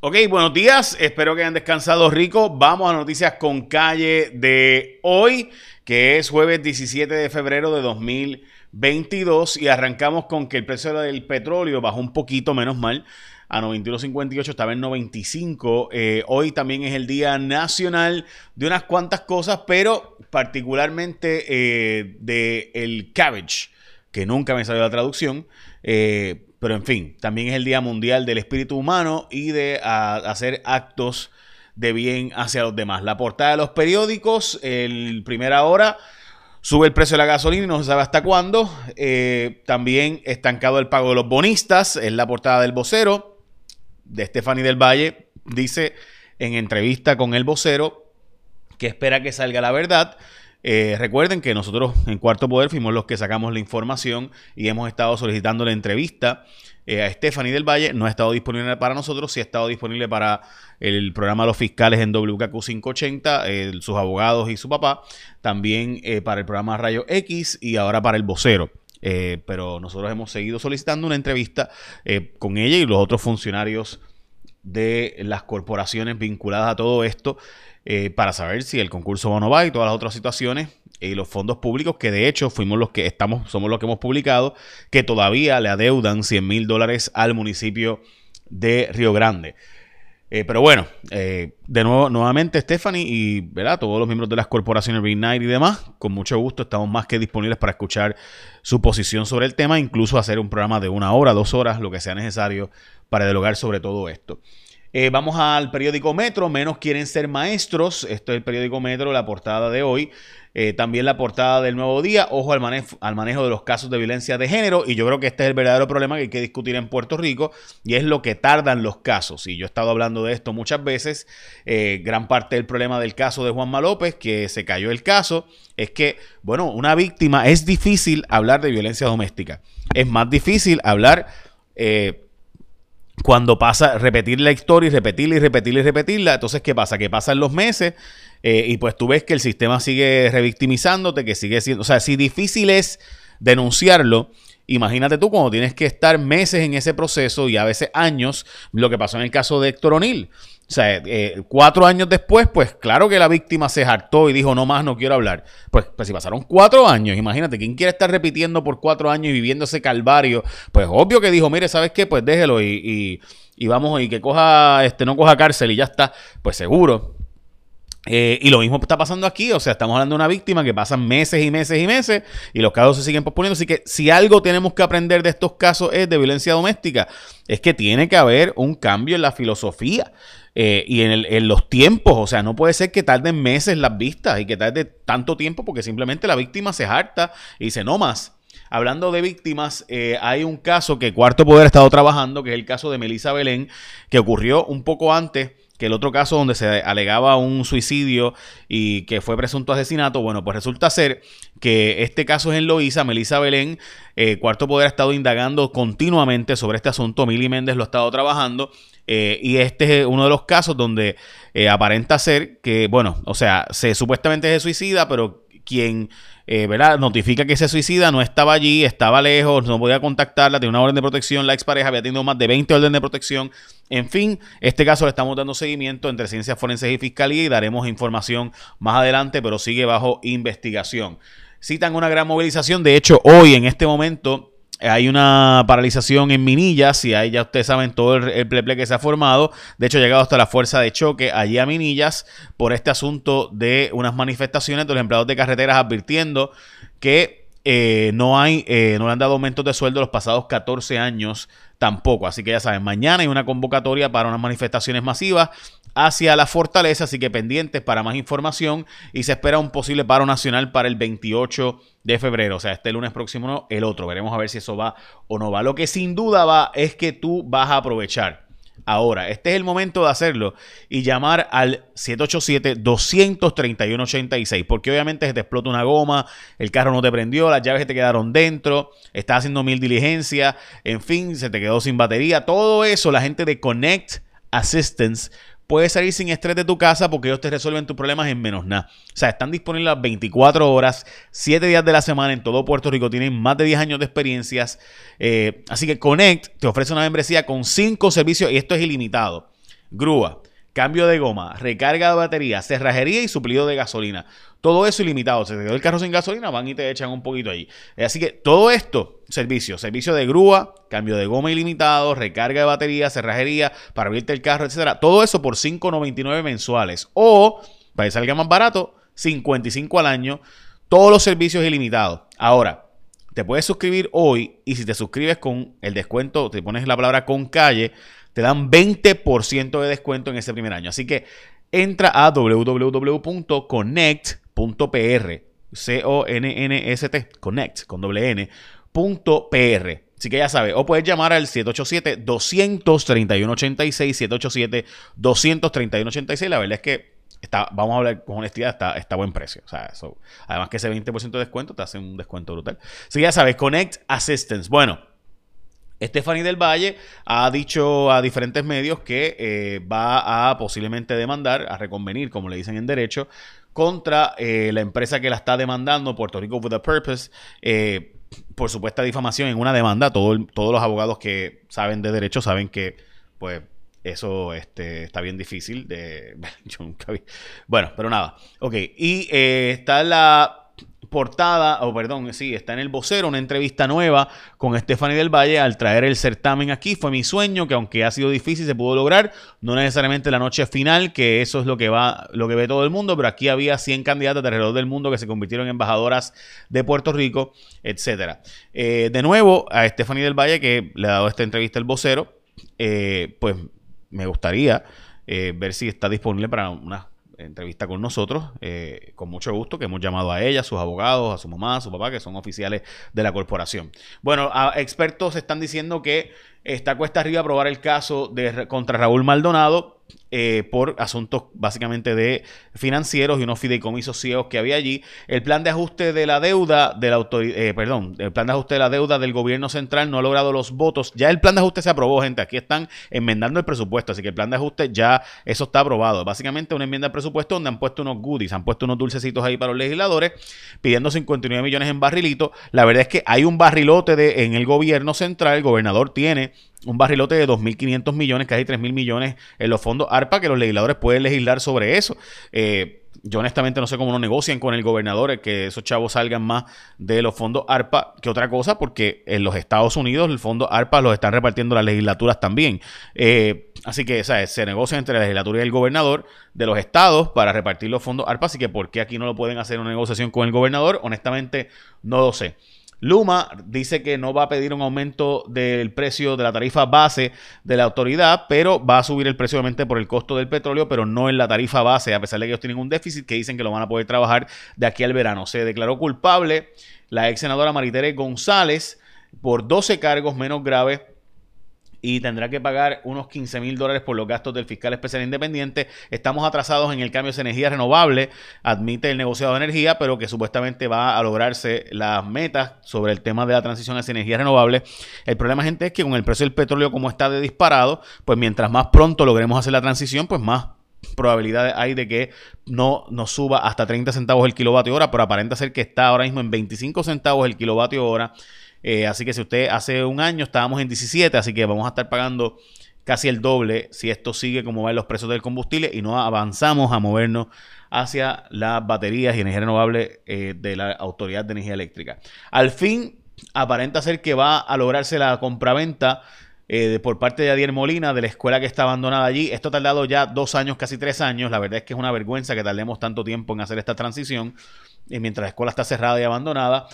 Ok, buenos días. Espero que hayan descansado rico. Vamos a noticias con calle de hoy, que es jueves 17 de febrero de 2022. Y arrancamos con que el precio del petróleo bajó un poquito, menos mal, a 91.58, estaba en 95. Eh, hoy también es el Día Nacional de unas cuantas cosas, pero particularmente eh, de el cabbage, que nunca me salió la traducción. Eh, pero en fin, también es el Día Mundial del Espíritu Humano y de hacer actos de bien hacia los demás. La portada de los periódicos, el primera hora, sube el precio de la gasolina y no se sabe hasta cuándo. Eh, también estancado el pago de los bonistas, es la portada del vocero de Stephanie del Valle. Dice en entrevista con el vocero que espera que salga la verdad. Eh, recuerden que nosotros en Cuarto Poder fuimos los que sacamos la información y hemos estado solicitando la entrevista eh, a Stephanie del Valle. No ha estado disponible para nosotros, sí ha estado disponible para el programa los fiscales en WKQ 580, sus abogados y su papá. También eh, para el programa Rayo X y ahora para el vocero. pero nosotros hemos seguido solicitando una entrevista con ella y los otros funcionarios de las corporaciones vinculadas a todo esto. Eh, para saber si el concurso va o no va y todas las otras situaciones y los fondos públicos que de hecho fuimos los que estamos, somos los que hemos publicado, que todavía le adeudan 100 mil dólares al municipio de Río Grande. Eh, pero bueno, eh, de nuevo, nuevamente Stephanie y ¿verdad? todos los miembros de las corporaciones Big Night y demás, con mucho gusto estamos más que disponibles para escuchar su posición sobre el tema, incluso hacer un programa de una hora, dos horas, lo que sea necesario para dialogar sobre todo esto. Eh, vamos al periódico Metro, menos quieren ser maestros. Esto es el periódico Metro, la portada de hoy. Eh, también la portada del nuevo día, ojo al manejo, de los casos de violencia de género. Y yo creo que este es el verdadero problema que hay que discutir en Puerto Rico y es lo que tardan los casos. Y yo he estado hablando de esto muchas veces. Eh, gran parte del problema del caso de Juanma López, que se cayó el caso, es que, bueno, una víctima es difícil hablar de violencia doméstica. Es más difícil hablar cuando pasa, repetir la historia y repetirla y repetirla y repetirla, entonces, ¿qué pasa? Que pasan los meses eh, y pues tú ves que el sistema sigue revictimizándote, que sigue siendo, o sea, si difícil es denunciarlo, imagínate tú cuando tienes que estar meses en ese proceso y a veces años, lo que pasó en el caso de Héctor O'Neill. O sea, eh, cuatro años después, pues claro que la víctima se hartó y dijo, no más, no quiero hablar. Pues, pues si pasaron cuatro años, imagínate, ¿quién quiere estar repitiendo por cuatro años y viviendo ese calvario? Pues obvio que dijo, mire, ¿sabes qué? Pues déjelo y, y, vamos, y que coja, este, no coja cárcel y ya está. Pues seguro. Eh, y lo mismo está pasando aquí, o sea, estamos hablando de una víctima que pasan meses y meses y meses y los casos se siguen posponiendo. Así que si algo tenemos que aprender de estos casos es de violencia doméstica, es que tiene que haber un cambio en la filosofía. Eh, y en, los tiempos, o sea, no puede ser que tarden meses las vistas y que tarde tanto tiempo porque simplemente la víctima se harta y dice no más. Hablando de víctimas, eh, hay un caso que Cuarto Poder ha estado trabajando, que es el caso de Melissa Belén, que ocurrió un poco antes que el otro caso donde se alegaba un suicidio y que fue presunto asesinato, bueno, pues resulta ser que este caso es en Loíza, Melissa Belén, eh, Cuarto Poder ha estado indagando continuamente sobre este asunto, Mili Méndez lo ha estado trabajando eh, y este es uno de los casos donde eh, aparenta ser que, bueno, o sea, se supuestamente se suicida, pero quien eh, ¿verdad? notifica que se suicida, no estaba allí, estaba lejos, no podía contactarla, tenía una orden de protección, la expareja había tenido más de 20 órdenes de protección. En fin, este caso le estamos dando seguimiento entre Ciencias Forenses y Fiscalía y daremos información más adelante, pero sigue bajo investigación. Citan una gran movilización, de hecho, hoy en este momento hay una paralización en Minillas y ahí ya ustedes saben todo el, pleple que se ha formado. De hecho, ha llegado hasta la fuerza de choque allí a Minillas por este asunto de unas manifestaciones de los empleados de carreteras advirtiendo que eh, no hay, eh, no le han dado aumentos de sueldo los pasados 14 años tampoco. Así que ya saben, mañana hay una convocatoria para unas manifestaciones masivas hacia la fortaleza, así que pendientes para más información y se espera un posible paro nacional para el 28 de febrero, o sea, este lunes próximo el otro, veremos a ver si eso va o no va. Lo que sin duda va es que tú vas a aprovechar. Ahora, este es el momento de hacerlo y llamar al 787-231-86, porque obviamente se te explota una goma, el carro no te prendió, las llaves te quedaron dentro, estás haciendo mil diligencias, en fin, se te quedó sin batería, todo eso la gente de Connect Assistance puedes salir sin estrés de tu casa porque ellos te resuelven tus problemas en menos nada. O sea, están disponibles las 24 horas, 7 días de la semana en todo Puerto Rico. Tienen más de 10 años de experiencias. Eh, así que Connect te ofrece una membresía con 5 servicios y esto es ilimitado. grúa, cambio de goma, recarga de batería, cerrajería y suplido de gasolina. Todo eso ilimitado. Se te quedó el carro sin gasolina, van y te echan un poquito ahí. Así que todo esto, servicio, servicio de grúa, cambio de goma ilimitado, recarga de batería, cerrajería, para abrirte el carro, etcétera. Todo eso por 5.99 mensuales. O, para que salga más barato, 55 al año. Todos los servicios ilimitados. Ahora, te puedes suscribir hoy y si te suscribes con el descuento, te pones la palabra con calle, te dan 20% de descuento en ese primer año. Así que entra a www.connect.pr, C-O-N-N-S-T, connect, con doble N, punto PR. Así que ya sabes, o puedes llamar al 787-231-86, 787-231-86. La verdad es que está, vamos a hablar con honestidad, está, está buen precio. O sea, eso, además que ese 20% de descuento te hace un descuento brutal. Así que ya sabes, Connect Assistance. Bueno, Stephanie del Valle ha dicho a diferentes medios que eh, va a posiblemente demandar, a reconvenir, como le dicen en derecho, contra eh, la empresa que la está demandando, Puerto Rico with a Purpose, eh, por supuesta difamación en una demanda. todos los abogados que saben de derecho saben que, pues, eso este, está bien difícil. Yo nunca vi. Bueno, pero nada. Ok, y está la portada, o perdón, sí, está en el vocero, una entrevista nueva con Stephanie del Valle al traer el certamen aquí. Fue mi sueño, que aunque ha sido difícil, se pudo lograr. No necesariamente la noche final, que eso es lo que va, lo que ve todo el mundo, pero aquí había 100 candidatas de alrededor del mundo que se convirtieron en embajadoras de Puerto Rico, etcétera. Eh, de nuevo, a Stephanie del Valle, que le ha dado esta entrevista el vocero, eh, pues me gustaría eh, ver si está disponible para una entrevista con nosotros, eh, con mucho gusto, que hemos llamado a ella, a sus abogados, a su mamá, a su papá, que son oficiales de la corporación. Bueno, expertos están diciendo que está cuesta arriba probar el caso de, contra Raúl Maldonado eh, por asuntos básicamente de financieros y unos fideicomisos ciegos que había allí. El plan de ajuste de la deuda de la autoridad, eh, perdón, el plan de ajuste de la deuda del gobierno central no ha logrado los votos. Ya el plan de ajuste se aprobó, gente. Aquí están enmendando el presupuesto, así que el plan de ajuste ya eso está aprobado. Básicamente una enmienda al presupuesto donde han puesto unos goodies, han puesto unos dulcecitos ahí para los legisladores, pidiendo 59 millones en barrilito. La verdad es que hay un barrilote de, en el gobierno central, el gobernador tiene un barrilote de 2.500 millones, casi 3.000 millones en los fondos ARPA, que los legisladores pueden legislar sobre eso. Eh, yo honestamente no sé cómo no negocian con el gobernador que esos chavos salgan más de los fondos ARPA que otra cosa, porque en los Estados Unidos el fondo ARPA los están repartiendo las legislaturas también. Eh, así que se negocian entre la legislatura y el gobernador de los estados para repartir los fondos ARPA, así que ¿por qué aquí no lo pueden hacer una negociación con el gobernador? Honestamente no lo sé. Luma dice que no va a pedir un aumento del precio de la tarifa base de la autoridad, pero va a subir el precio obviamente por el costo del petróleo, pero no en la tarifa base, a pesar de que ellos tienen un déficit que dicen que lo van a poder trabajar de aquí al verano. Se declaró culpable la ex senadora Maritere González por 12 cargos menos graves y tendrá que pagar unos 15 mil dólares por los gastos del fiscal especial independiente. Estamos atrasados en el cambio de energía renovable, admite el negociado de energía, pero que supuestamente va a lograrse las metas sobre el tema de la transición hacia energía renovable. El problema, gente, es que con el precio del petróleo como está de disparado, pues mientras más pronto logremos hacer la transición, pues más probabilidades hay de que no nos suba hasta 30 centavos el kilovatio hora, pero aparenta ser que está ahora mismo en 25 centavos el kilovatio hora. Eh, así que si usted hace un año estábamos en 17, así que vamos a estar pagando casi el doble si esto sigue como van los precios del combustible y no avanzamos a movernos hacia las baterías y energía renovable eh, de la Autoridad de Energía Eléctrica. Al fin, aparenta ser que va a lograrse la compraventa eh, por parte de Adiel Molina de la escuela que está abandonada allí. Esto ha tardado ya dos años, casi tres años. La verdad es que es una vergüenza que tardemos tanto tiempo en hacer esta transición mientras la escuela está cerrada y abandonada.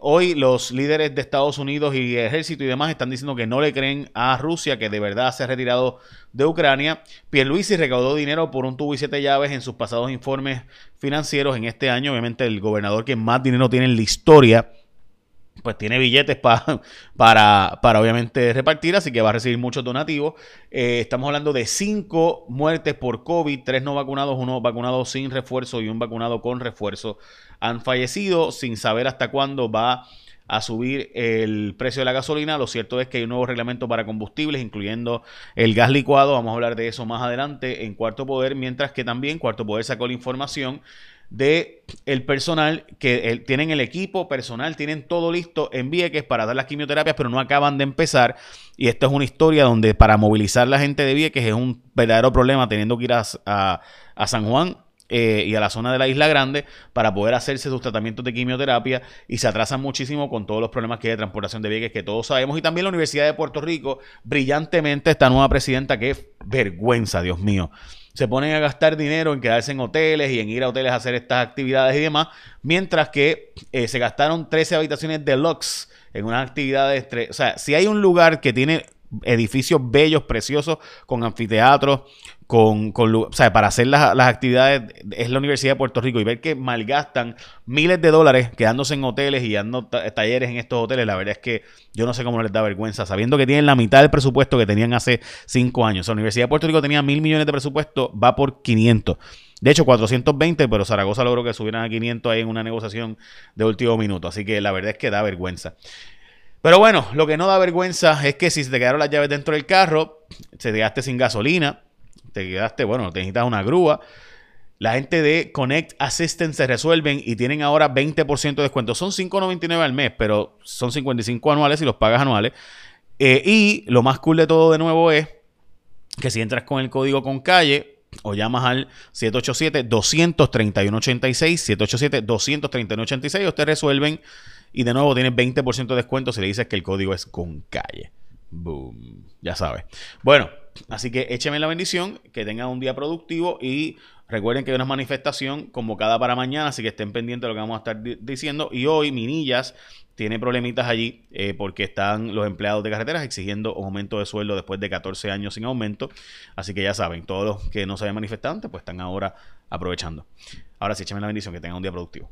hoy los líderes de Estados Unidos y ejército y demás están diciendo que no le creen a Rusia, que de verdad se ha retirado de Ucrania. Pierluisi recaudó dinero por un tubo y siete llaves en sus pasados informes financieros en este año. Obviamente el gobernador que más dinero tiene en la historia pues tiene billetes para, para obviamente repartir, así que va a recibir muchos donativos. Eh, estamos hablando de cinco muertes por COVID, tres no vacunados, uno vacunado sin refuerzo y un vacunado con refuerzo han fallecido sin saber hasta cuándo va a subir el precio de la gasolina. Lo cierto es que hay un nuevo reglamento para combustibles, incluyendo el gas licuado. Vamos a hablar de eso más adelante en Cuarto Poder, mientras que también Cuarto Poder sacó la información de el personal que tienen el equipo personal, tienen todo listo en Vieques para dar las quimioterapias, pero no acaban de empezar. Y esta es una historia donde para movilizar la gente de Vieques es un verdadero problema teniendo que ir a, a San Juan eh, y a la zona de la Isla Grande para poder hacerse sus tratamientos de quimioterapia y se atrasan muchísimo con todos los problemas que hay de transportación de Vieques que todos sabemos. Y también la Universidad de Puerto Rico, brillantemente, esta nueva presidenta, que vergüenza, Dios mío. Se ponen a gastar dinero en quedarse en hoteles y en ir a hoteles a hacer estas actividades y demás, mientras que eh, se gastaron 13 habitaciones deluxe en unas actividades. O sea, si hay un lugar que tiene edificios bellos, preciosos, con anfiteatros, con, para hacer las, las, actividades, es la Universidad de Puerto Rico y ver que malgastan miles de dólares quedándose en hoteles y dando talleres en estos hoteles, la verdad es que yo no sé cómo les da vergüenza, sabiendo que tienen la mitad del presupuesto que tenían hace cinco años. la Universidad de Puerto Rico tenía mil millones de presupuesto, va por 500. De hecho, 420, pero Zaragoza logró que subieran a 500 ahí en una negociación de último minuto. Así que la verdad es que da vergüenza. Pero bueno, lo que no da vergüenza es que si te quedaron las llaves dentro del carro, te quedaste sin gasolina, te quedaste, bueno, te necesitas una grúa. La gente de Connect Assistance se resuelven y tienen ahora 20% de descuento. Son 5.99 al mes, pero son 55 anuales y los pagas anuales. Eh, y lo más cool de todo de nuevo es que si entras con el código con calle o llamas al 787-231-86, 787-231-86, ellos te resuelven y de nuevo tienes 20% de descuento si le dices que el código es con calle. Boom. Ya sabes. Bueno, Así que écheme la bendición, que tengan un día productivo y recuerden que hay una manifestación convocada para mañana, así que estén pendientes de lo que vamos a estar diciendo. Y hoy Minillas tiene problemitas allí eh, porque están los empleados de carreteras exigiendo un aumento de sueldo después de 14 años sin aumento. Así que ya saben, todos los que no se hayan manifestado antes, pues están ahora aprovechando. Ahora sí, écheme la bendición, que tengan un día productivo.